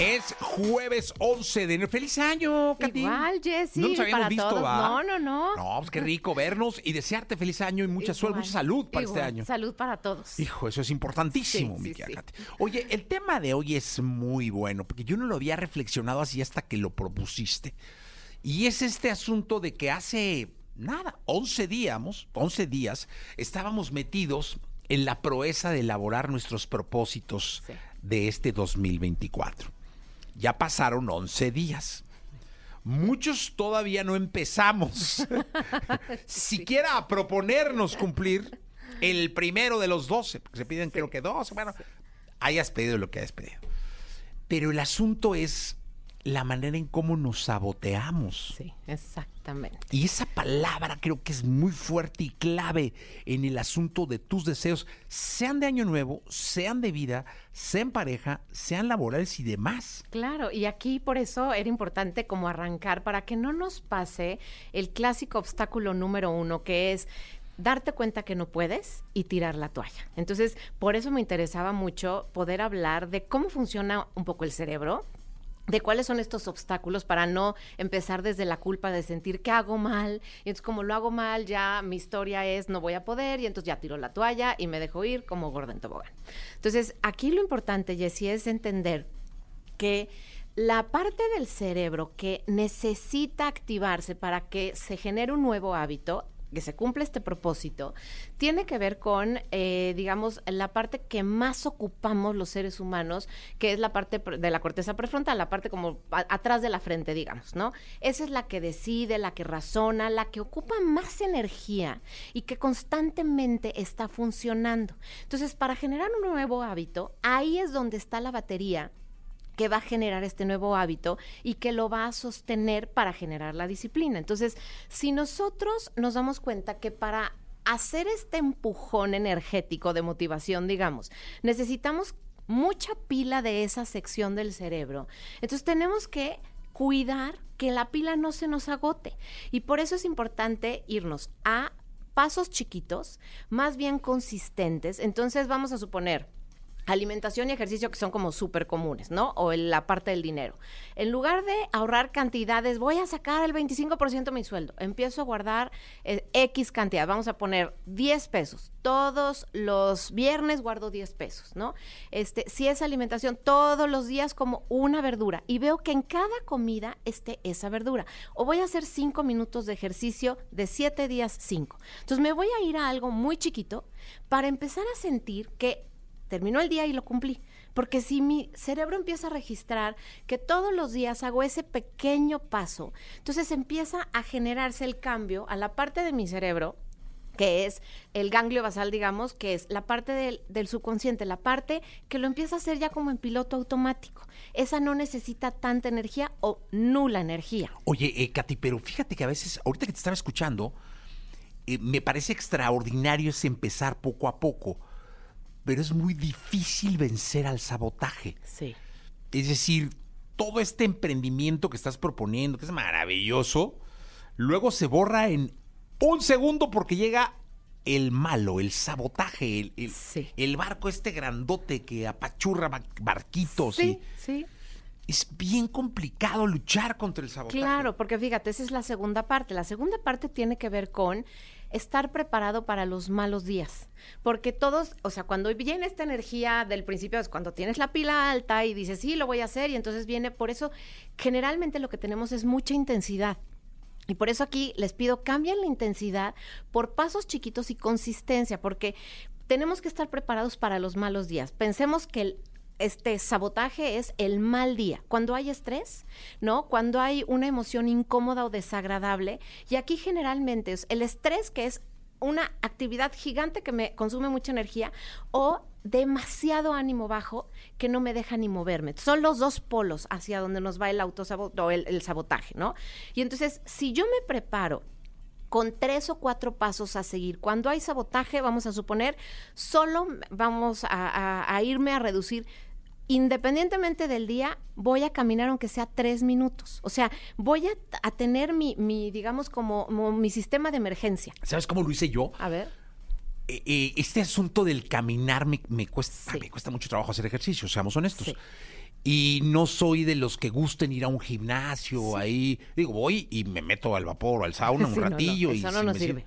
Es jueves 11 de enero. ¡Feliz año, Katy! Igual, Jessy, No nos habíamos para visto, todos. ¿va? No, no, no. No, pues qué rico vernos y desearte feliz año y mucha suerte, mucha salud para este año. Salud para todos. Hijo, eso es importantísimo, Sí, mi sí, querida sí. Katy. Oye, el tema de hoy es muy bueno, porque yo no lo había reflexionado así hasta que lo propusiste. Y es este asunto de que hace, nada, 11 días, 11 días, estábamos metidos en la proeza de elaborar nuestros propósitos Sí. de este 2024. Ya pasaron 11 días. Muchos todavía no empezamos siquiera a proponernos cumplir el primero de los 12, porque se piden creo que 12, bueno, hayas pedido lo que hayas pedido. Pero el asunto es la manera en cómo nos saboteamos. Sí, exactamente. Y esa palabra creo que es muy fuerte y clave en el asunto de tus deseos, sean de año nuevo, sean de vida, sean pareja, sean laborales y demás. Claro, y aquí por eso era importante como arrancar para que no nos pase el clásico obstáculo número uno, que es darte cuenta que no puedes y tirar la toalla. Entonces, por eso me interesaba mucho poder hablar de cómo funciona un poco el cerebro, de cuáles son estos obstáculos para no empezar desde la culpa de sentir que hago mal. Y entonces, como lo hago mal, ya mi historia es no voy a poder, y entonces ya tiro la toalla y me dejo ir como gordo en tobogán. Entonces, aquí lo importante, Jessie, es entender que la parte del cerebro que necesita activarse para que se genere un nuevo hábito, que se cumpla este propósito, tiene que ver con, eh, digamos, la parte que más ocupamos los seres humanos, que es la parte de la corteza prefrontal, la parte como atrás de la frente, digamos, ¿no? Esa es la que decide, la que razona, la que ocupa más energía y que constantemente está funcionando. Entonces, para generar un nuevo hábito, ahí es donde está la batería que va a generar este nuevo hábito y que lo va a sostener para generar la disciplina. Entonces, si nosotros nos damos cuenta que para hacer este empujón energético de motivación, digamos, necesitamos mucha pila de esa sección del cerebro. Entonces, tenemos que cuidar que la pila no se nos agote. Y por eso es importante irnos a pasos chiquitos, más bien consistentes. Entonces, vamos a suponer, alimentación y ejercicio que son como súper comunes, ¿no? O en la parte del dinero. En lugar de ahorrar cantidades, voy a sacar el 25% de mi sueldo. Empiezo a guardar eh, X cantidad. Vamos a poner 10 pesos. Todos los viernes guardo 10 pesos, ¿no? Este, si es alimentación, todos los días como una verdura. Y veo que en cada comida esté esa verdura. O voy a hacer 5 minutos de ejercicio de 7 días 5. Entonces me voy a ir a algo muy chiquito para empezar a sentir que terminó el día y lo cumplí. Porque si mi cerebro empieza a registrar que todos los días hago ese pequeño paso, entonces empieza a generarse el cambio a la parte de mi cerebro que es el ganglio basal, digamos, que es la parte del, subconsciente, la parte que lo empieza a hacer ya como en piloto automático. Esa no necesita tanta energía o nula energía. Oye, eh, Katy, pero fíjate que a veces, ahorita que te estaba escuchando, eh, me parece extraordinario es empezar poco a poco, pero es muy difícil vencer al sabotaje. Sí. Es decir, todo este emprendimiento que estás proponiendo, que es maravilloso, luego se borra en un segundo porque llega el malo, el sabotaje, el, el- Sí. el barco este grandote que apachurra ba- barquitos. Sí, y sí. es bien complicado luchar contra el sabotaje. Claro, porque fíjate, esa es la segunda parte. La segunda parte tiene que ver con estar preparado para los malos días. Porque todos, o sea, cuando viene esta energía del principio, es cuando tienes la pila alta y dices, sí, lo voy a hacer, y entonces viene, por eso generalmente lo que tenemos es mucha intensidad. Y por eso aquí les pido, cambien la intensidad por pasos chiquitos y consistencia, porque tenemos que estar preparados para los malos días. Pensemos que el, este sabotaje es el mal día. Cuando hay estrés, ¿no? Cuando hay una emoción incómoda o desagradable. Y aquí generalmente es el estrés que es una actividad gigante que me consume mucha energía o demasiado ánimo bajo que no me deja ni moverme. Son los dos polos hacia donde nos va el autosabotaje el, sabotaje, ¿no? Y entonces, si yo me preparo con tres o cuatro pasos a seguir. Cuando hay sabotaje, vamos a suponer, solo vamos a irme a reducir independientemente del día, voy a caminar aunque sea tres minutos. O sea, voy a, a tener mi, mi, digamos, como, como mi sistema de emergencia. ¿Sabes cómo lo hice yo? A ver. Eh, eh, este asunto del caminar me, me cuesta, Sí. me cuesta mucho trabajo hacer ejercicio, seamos honestos. Sí. Y no soy de los que gusten ir a un gimnasio ahí. Digo, voy y me meto al vapor o al sauna un Sí, no, no, ratillo. y no nos me sirve.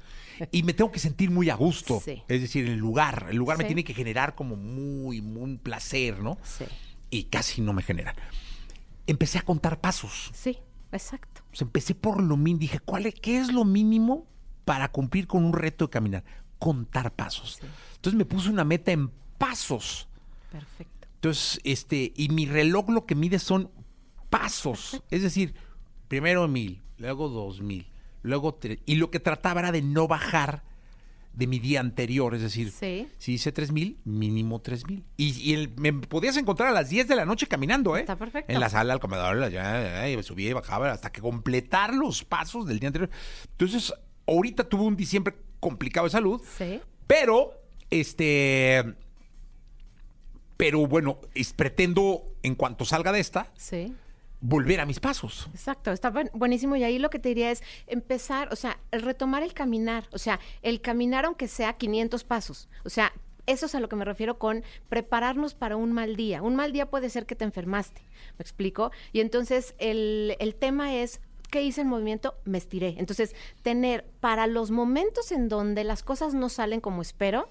Y me tengo que sentir muy a gusto. Sí. Es decir, el lugar. El lugar me Sí. tiene que generar como muy, muy un placer, ¿no? Sí. Y casi no me genera. Empecé a contar pasos. Sí, exacto. Empecé por lo mínimo. Dije, ¿cuál es, ¿qué es lo mínimo para cumplir con un reto de caminar? Contar pasos. Sí. Entonces me puse una meta en pasos. Perfecto. Entonces, este, y mi reloj lo que mide son pasos. Es decir, primero mil, luego dos mil, luego tres. Y lo que trataba era de no bajar de mi día anterior. Es decir, Sí. si hice tres mil, mínimo tres mil. Y, y el- me podías encontrar a las 10 de la noche caminando, ¿eh? Está perfecto. En la sala, al comedor, ya, subía y bajaba hasta que completar los pasos del día anterior. Entonces, ahorita tuve un diciembre complicado de salud. Sí. Pero, este. Pero bueno, es- pretendo, en cuanto salga de esta, Sí. volver a mis pasos. Exacto, está buen- buenísimo. Y ahí lo que te diría es empezar, o sea, el retomar el caminar, o sea, el caminar aunque sea 500 pasos. O sea, eso es a lo que me refiero con prepararnos para un mal día. Un mal día puede ser que te enfermaste, ¿me explico? Y entonces el, el tema es... ¿Qué hice en movimiento? Me estiré. Entonces, tener para los momentos en donde las cosas no salen como espero,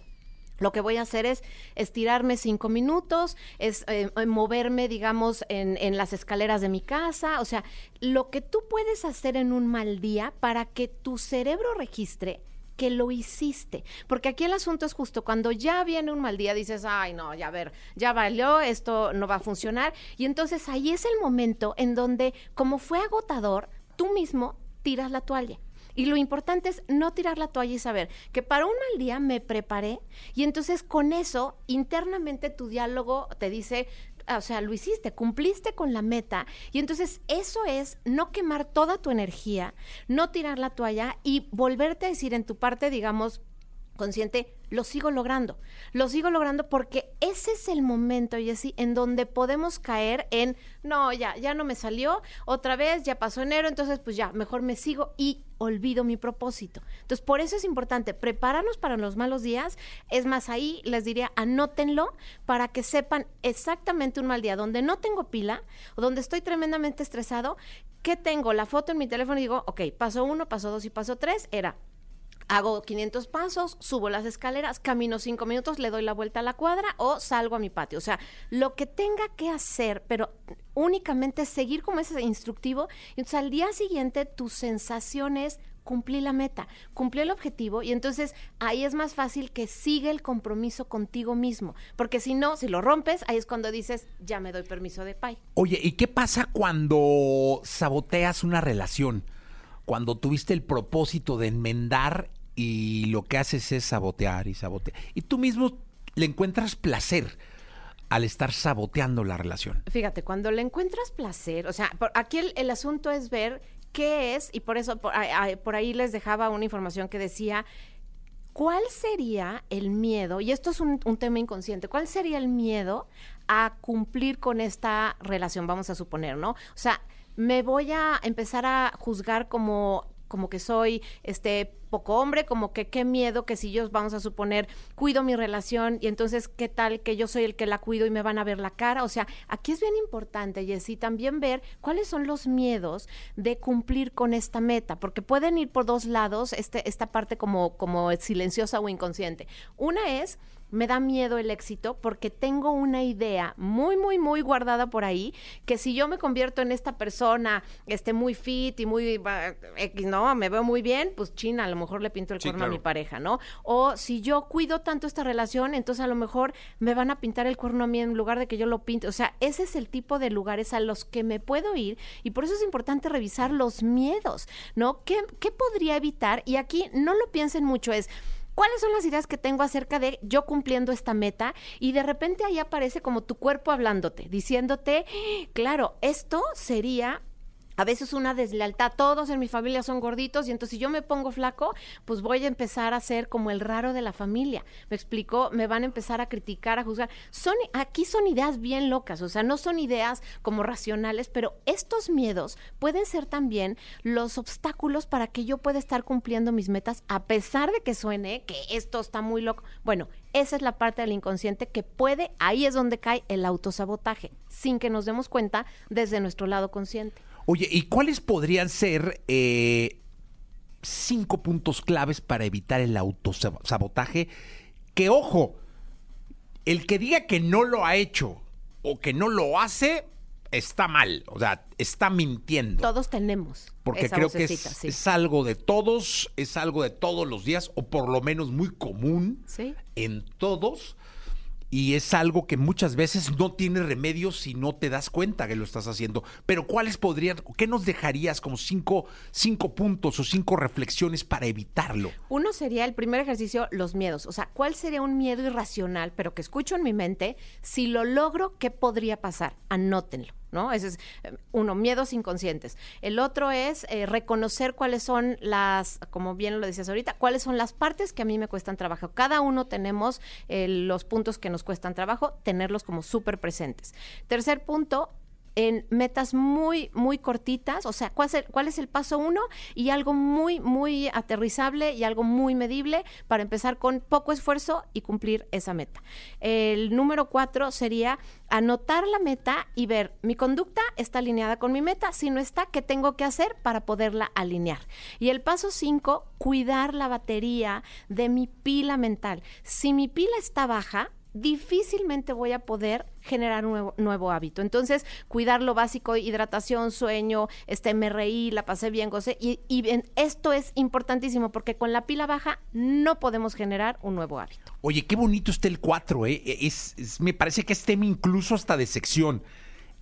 lo que voy a hacer es estirarme cinco minutos, es eh, eh, moverme, digamos, en, las escaleras de mi casa. O sea, lo que tú puedes hacer en un mal día para que tu cerebro registre que lo hiciste. Porque aquí el asunto es justo cuando ya viene un mal día, dices, ay, no, ya a ver, ya valió, esto no va a funcionar. Y entonces ahí es el momento en donde, como fue agotador, tú mismo tiras la toalla. Y lo importante es no tirar la toalla y saber que para un mal día me preparé y entonces con eso internamente tu diálogo te dice, o sea, lo hiciste, cumpliste con la meta. Y entonces eso es no quemar toda tu energía, no tirar la toalla y volverte a decir en tu parte, digamos, consciente, lo sigo logrando. Lo sigo logrando porque ese es el momento, Jessy, en donde podemos caer en, no, ya, ya no me salió, otra vez, ya pasó enero, entonces pues ya, mejor me sigo y olvido mi propósito. Entonces, por eso es importante prepararnos para los malos días. Es más, ahí les diría, anótenlo para que sepan exactamente un mal día donde no tengo pila o donde estoy tremendamente estresado. ¿Qué tengo? La foto en mi teléfono y digo, ok, paso uno, paso dos y paso tres era Hago 500 pasos, subo las escaleras, camino 5 minutos, le doy la vuelta a la cuadra o salgo a mi patio. O sea, lo que tenga que hacer, pero únicamente seguir como ese instructivo. Entonces al día siguiente tu sensación es cumplí la meta, cumplí el objetivo y entonces ahí es más fácil que siga el compromiso contigo mismo. Porque si no, si lo rompes, ahí es cuando dices, ya me doy permiso de pay. Oye, ¿y qué pasa cuando saboteas una relación? Cuando tuviste el propósito de enmendar y lo que haces es sabotear y sabotear. Y tú mismo le encuentras placer al estar saboteando la relación. Fíjate, cuando le encuentras placer, o sea, por- aquí el, asunto es ver qué es, y por eso por ahí les dejaba una información que decía, ¿cuál sería el miedo? Y esto es un, un tema inconsciente, ¿cuál sería el miedo a cumplir con esta relación, vamos a suponer, ¿no? O sea, me voy a empezar a juzgar como como que soy este poco hombre, como que qué miedo que si yo vamos a suponer cuido mi relación y entonces qué tal que yo soy el que la cuido y me van a ver la cara, o sea, aquí es bien importante Jessy también ver cuáles son los miedos de cumplir con esta meta, porque pueden ir por dos lados, este esta parte como como silenciosa o inconsciente. Una es me da miedo el éxito porque tengo una idea muy, muy, muy guardada por ahí, que si yo me convierto en esta persona, este, muy fit y muy, no, me veo muy bien, pues china, a lo mejor le pinto el Sí, cuerno a mi pareja, ¿no? O si yo cuido tanto esta relación, entonces a lo mejor me van a pintar el cuerno a mí en lugar de que yo lo pinte. O sea, ese es el tipo de lugares a los que me puedo ir y por eso es importante revisar los miedos, ¿no? ¿Qué, qué podría evitar? Y aquí no lo piensen mucho, es... ¿Cuáles son las ideas que tengo acerca de yo cumpliendo esta meta? Y de repente ahí aparece como tu cuerpo hablándote, diciéndote, claro, esto sería a veces una deslealtad. Todos en mi familia son gorditos y entonces si yo me pongo flaco, pues voy a empezar a ser como el raro de la familia. Me explicó, me van a empezar a criticar, a juzgar. Son, aquí son ideas bien locas, o sea, no son ideas como racionales, pero estos miedos pueden ser también los obstáculos para que yo pueda estar cumpliendo mis metas a pesar de que suene que esto está muy loco. Bueno, esa es la parte del inconsciente que puede, ahí es donde cae el autosabotaje, sin que nos demos cuenta desde nuestro lado consciente. Oye, ¿y cuáles podrían ser eh, cinco puntos claves para evitar el autosabotaje? Que ojo, el que diga que no lo ha hecho o que no lo hace, está mal, o sea, está mintiendo. Todos tenemos. Porque creo que es, es, algo de todos, es algo de todos los días, o por lo menos muy común en todos y es algo que muchas veces no tiene remedio si no te das cuenta que lo estás haciendo. Pero ¿cuáles podrían, qué nos dejarías como cinco, cinco puntos o cinco reflexiones para evitarlo? Uno sería el primer ejercicio, los miedos. O sea, ¿cuál sería un miedo irracional, pero que escucho en mi mente? Si lo logro, ¿qué podría pasar? Anótenlo. ¿No? Ese es eh, uno, miedos inconscientes. El otro es eh, reconocer cuáles son las, como bien lo decías ahorita, cuáles son las partes que a mí me cuestan trabajo. Cada uno tenemos eh, los puntos que nos cuestan trabajo, tenerlos como súper presentes. Tercer punto, en metas muy, muy cortitas, o sea, ¿cuál es, el, paso uno y algo muy, muy aterrizable y algo muy medible para empezar con poco esfuerzo y cumplir esa meta. El número cuatro sería anotar la meta y ver, mi conducta está alineada con mi meta, si no está, ¿qué tengo que hacer para poderla alinear? Y el paso cinco, cuidar la batería de mi pila mental. Si mi pila está baja, difícilmente voy a poder generar un nuevo, hábito. Entonces, cuidar lo básico, hidratación, sueño, este, me reí, la pasé bien, gocé. Y, esto es importantísimo porque con la pila baja no podemos generar un nuevo hábito. Oye, qué bonito está el 4, ¿eh? Es, me parece que es tema incluso hasta de sección.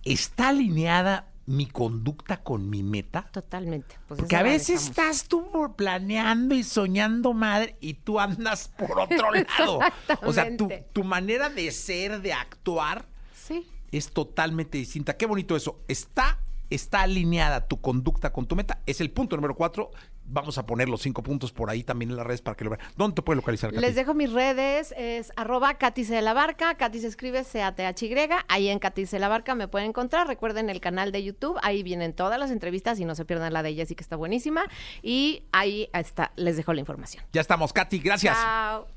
Está alineada mi conducta con mi meta? Totalmente. Pues Porque a veces estás tú planeando y soñando madre y tú andas por otro lado. o sea, tu, tu, manera de ser, de actuar, sí. es totalmente distinta. Qué bonito eso. Está, está alineada tu conducta con tu meta. Es el punto número cuatro vamos a poner los cinco puntos por ahí también en las redes para que lo vean. ¿Dónde te puede localizar, Les dejo mis redes, es arroba Catice de la Barca, Katy se escribe C-A-T-H-Y, ahí en Catice de la Barca me pueden encontrar, recuerden el canal de YouTube, ahí vienen todas las entrevistas y no se pierdan la de Jessy que está buenísima y ahí está, les dejo la información. Ya estamos, Katy, gracias. Chao.